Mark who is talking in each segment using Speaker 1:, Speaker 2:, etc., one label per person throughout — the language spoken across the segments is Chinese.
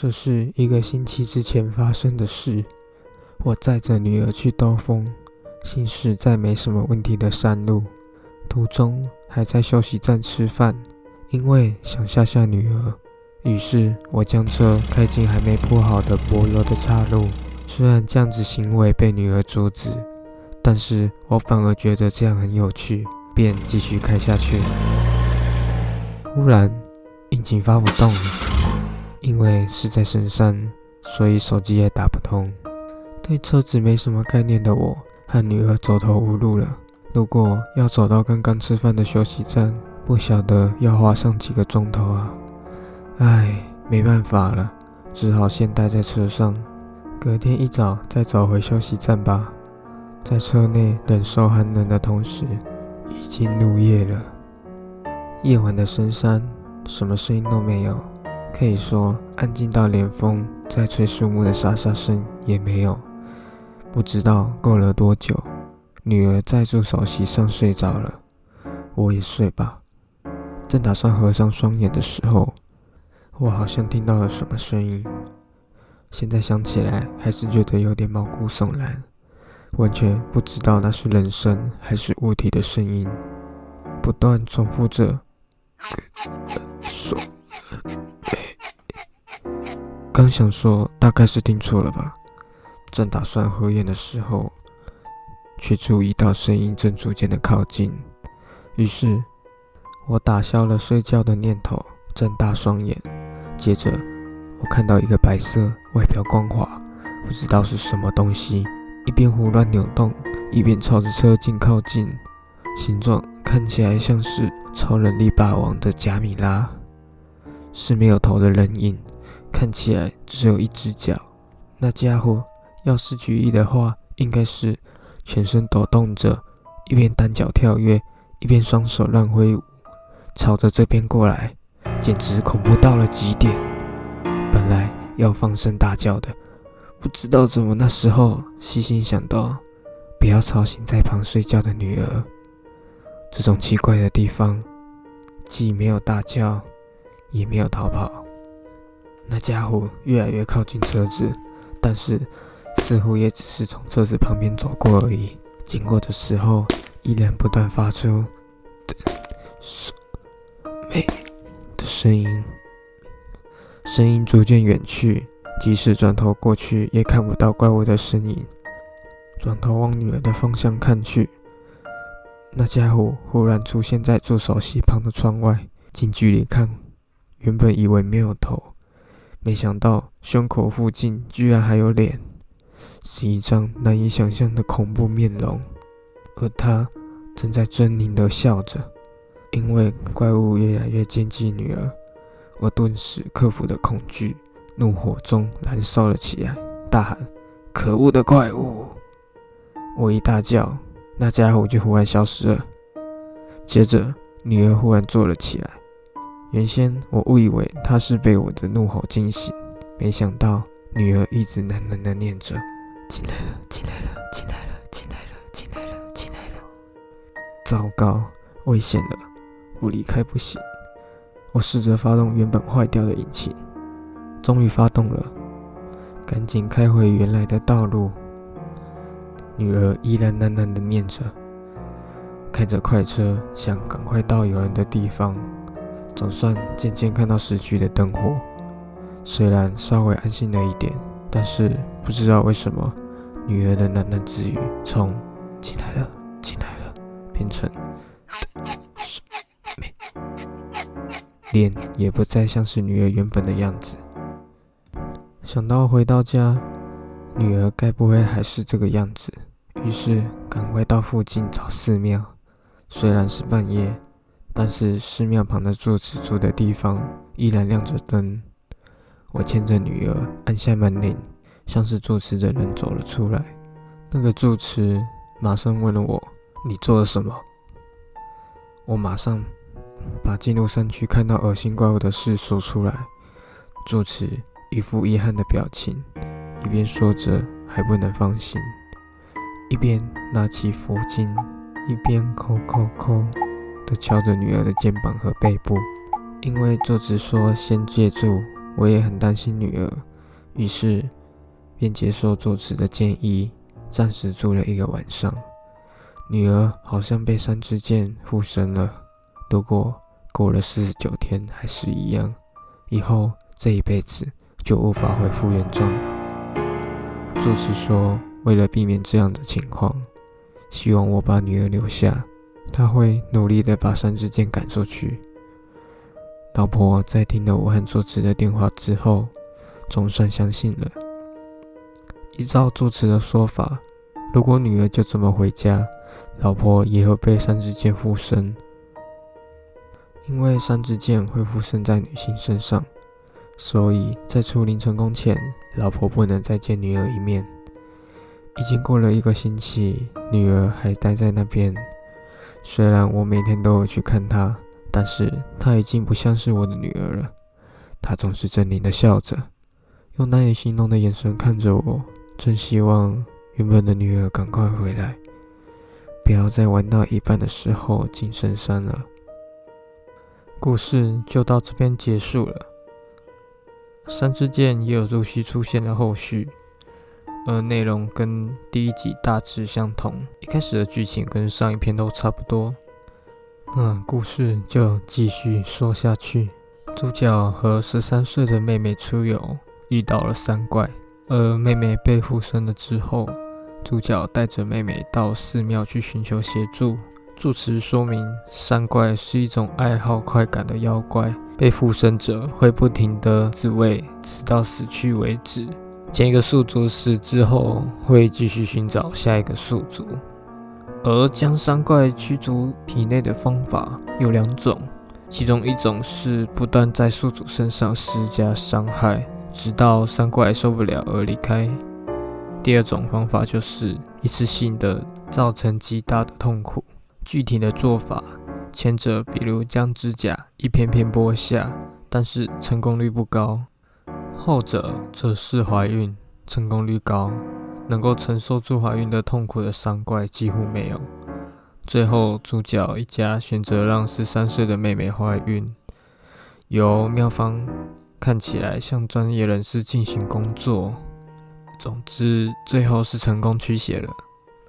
Speaker 1: 这是一个星期之前发生的事。我载着女儿去兜风，行驶在没什么问题的山路，途中还在休息站吃饭，因为想吓吓女儿，于是我将车开进还没铺好的柏油的岔路。虽然这样子行为被女儿阻止，但是我反而觉得这样很有趣，便继续开下去。忽然，引擎发不动了，因为是在深山，所以手机也打不通。对车子没什么概念的我和女儿走投无路了。如果要走到刚刚吃饭的休息站，不晓得要花上几个钟头啊！唉，没办法了，只好先待在车上。隔天一早再找回休息站吧。在车内忍受寒冷的同时，已经入夜了。夜晚的深山，什么声音都没有，可以说安静到连风在吹树木的沙沙声也没有。不知道过了多久，女儿在助手席上睡着了，我也睡吧。正打算合上双眼的时候，我好像听到了什么声音。现在想起来，还是觉得有点毛骨悚然，完全不知道那是人声还是物体的声音，不断重复着。说，刚想说，大概是听错了吧。正打算合眼的时候，却注意到声音正逐渐的靠近，于是我打消了睡觉的念头，睁大双眼，接着。我看到一个白色、外表光滑、不知道是什么东西，一边胡乱扭动，一边朝着车镜靠近。形状看起来像是超人力霸王的贾米拉，是没有头的人影，看起来只有一只脚。那家伙要是举例的话，应该是全身抖动着，一边单脚跳跃，一边双手乱挥舞，朝着这边过来，简直恐怖到了极点。本来要放声大叫的，不知道怎么那时候细心想到，不要吵醒在旁睡觉的女儿。这种奇怪的地方，既没有大叫，也没有逃跑。那家伙越来越靠近车子，但是似乎也只是从车子旁边走过而已。经过的时候，依然不断发出的声没的声音。声音逐渐远去，即使转头过去，也看不到怪物的身影。转头往女儿的方向看去，那家伙忽然出现在助手席旁的窗外。近距离看，原本以为没有头，没想到胸口附近居然还有脸，是一张难以想象的恐怖面容。而他正在狰狞地笑着，因为怪物越来越接近女儿。我顿时克服的恐惧，怒火中燃烧了起来，大喊：“可恶的怪物！”我一大叫，那家伙就忽然消失了。接着，女儿忽然坐了起来。原先我误以为他是被我的怒吼惊醒，没想到女儿一直喃喃的念着：“进来了，进来了，进来了，进来了，进来了，进来了。”糟糕，危险了，不离开不行。我试着发动原本坏掉的引擎，终于发动了，赶紧开回原来的道路。女儿依然喃喃的念着，开着快车想赶快到有人的地方。总算渐渐看到市区的灯火，虽然稍微安心了一点，但是不知道为什么，女儿的喃喃自语从“进来了，进来了”变成。脸也不再像是女儿原本的样子。想到回到家，女儿该不会还是这个样子？于是赶快到附近找寺庙。虽然是半夜，但是寺庙旁的住持住的地方依然亮着灯。我牵着女儿按下门铃，像是住持的人走了出来。那个住持马上问了我：“你做了什么？”我马上。把进入山区看到恶心怪物的事说出来，住持一副遗憾的表情，一边说着还不能放心，一边拿起佛经，一边抠抠抠的敲着女儿的肩膀和背部。因为作词说先借住，我也很担心女儿，于是便接受作词的建议，暂时住了一个晚上。女儿好像被三支箭附身了，不过过了四十九天还是一样，以后这一辈子就无法恢复原状了。作词说，为了避免这样的情况，希望我把女儿留下，他会努力的把三支箭赶出去。老婆在听了我和作词的电话之后，总算相信了。依照作词的说法，如果女儿就这么回家，老婆也会被三支箭附身，因为三支箭会附身在女性身上，所以在除灵成功前，老婆不能再见女儿一面。已经过了一个星期，女儿还待在那边。虽然我每天都有去看她，但是她已经不像是我的女儿了。她总是狰狞的笑着，用难以形容的眼神看着我，真希望原本的女儿赶快回来。不要再玩到一半的时候进深山了。故事就到这边结束了。三支箭也有陆续出现了后续，而内容跟第一集大致相同，一开始的剧情跟上一篇都差不多。那故事就继续说下去。主角和十三岁的妹妹出游，遇到了山怪，而妹妹被附身了之后。主角带着妹妹到寺庙去寻求协助。住持说明：山怪是一种爱好快感的妖怪，被附身者会不停地自慰，直到死去为止。前一个宿主死之后，会继续寻找下一个宿主。而将三怪驱逐体内的方法有两种，其中一种是不断在宿主身上施加伤害，直到三怪受不了而离开。第二种方法就是一次性的造成极大的痛苦。具体的做法，前者比如将指甲一片片剥下，但是成功率不高；后者则是怀孕，成功率高，能够承受住怀孕的痛苦的伤怪几乎没有。最后，主角一家选择让十三岁的妹妹怀孕，由妙方看起来像专业人士进行工作。总之，最后是成功驱邪了，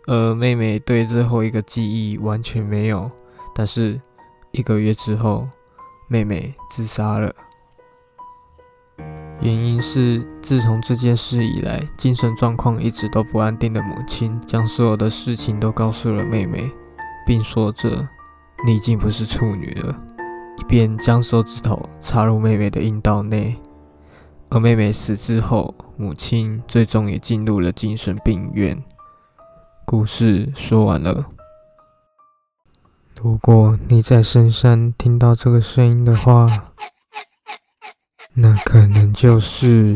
Speaker 1: 而妹妹对最后一个记忆完全没有。但是一个月之后，妹妹自杀了，原因是自从这件事以来，精神状况一直都不安定的母亲，将所有的事情都告诉了妹妹，并说着：“你已经不是处女了。”一边将手指头插入妹妹的阴道内。而妹妹死之后，母亲最终也进入了精神病院。故事说完了。如果你在深山听到这个声音的话，那可能就是。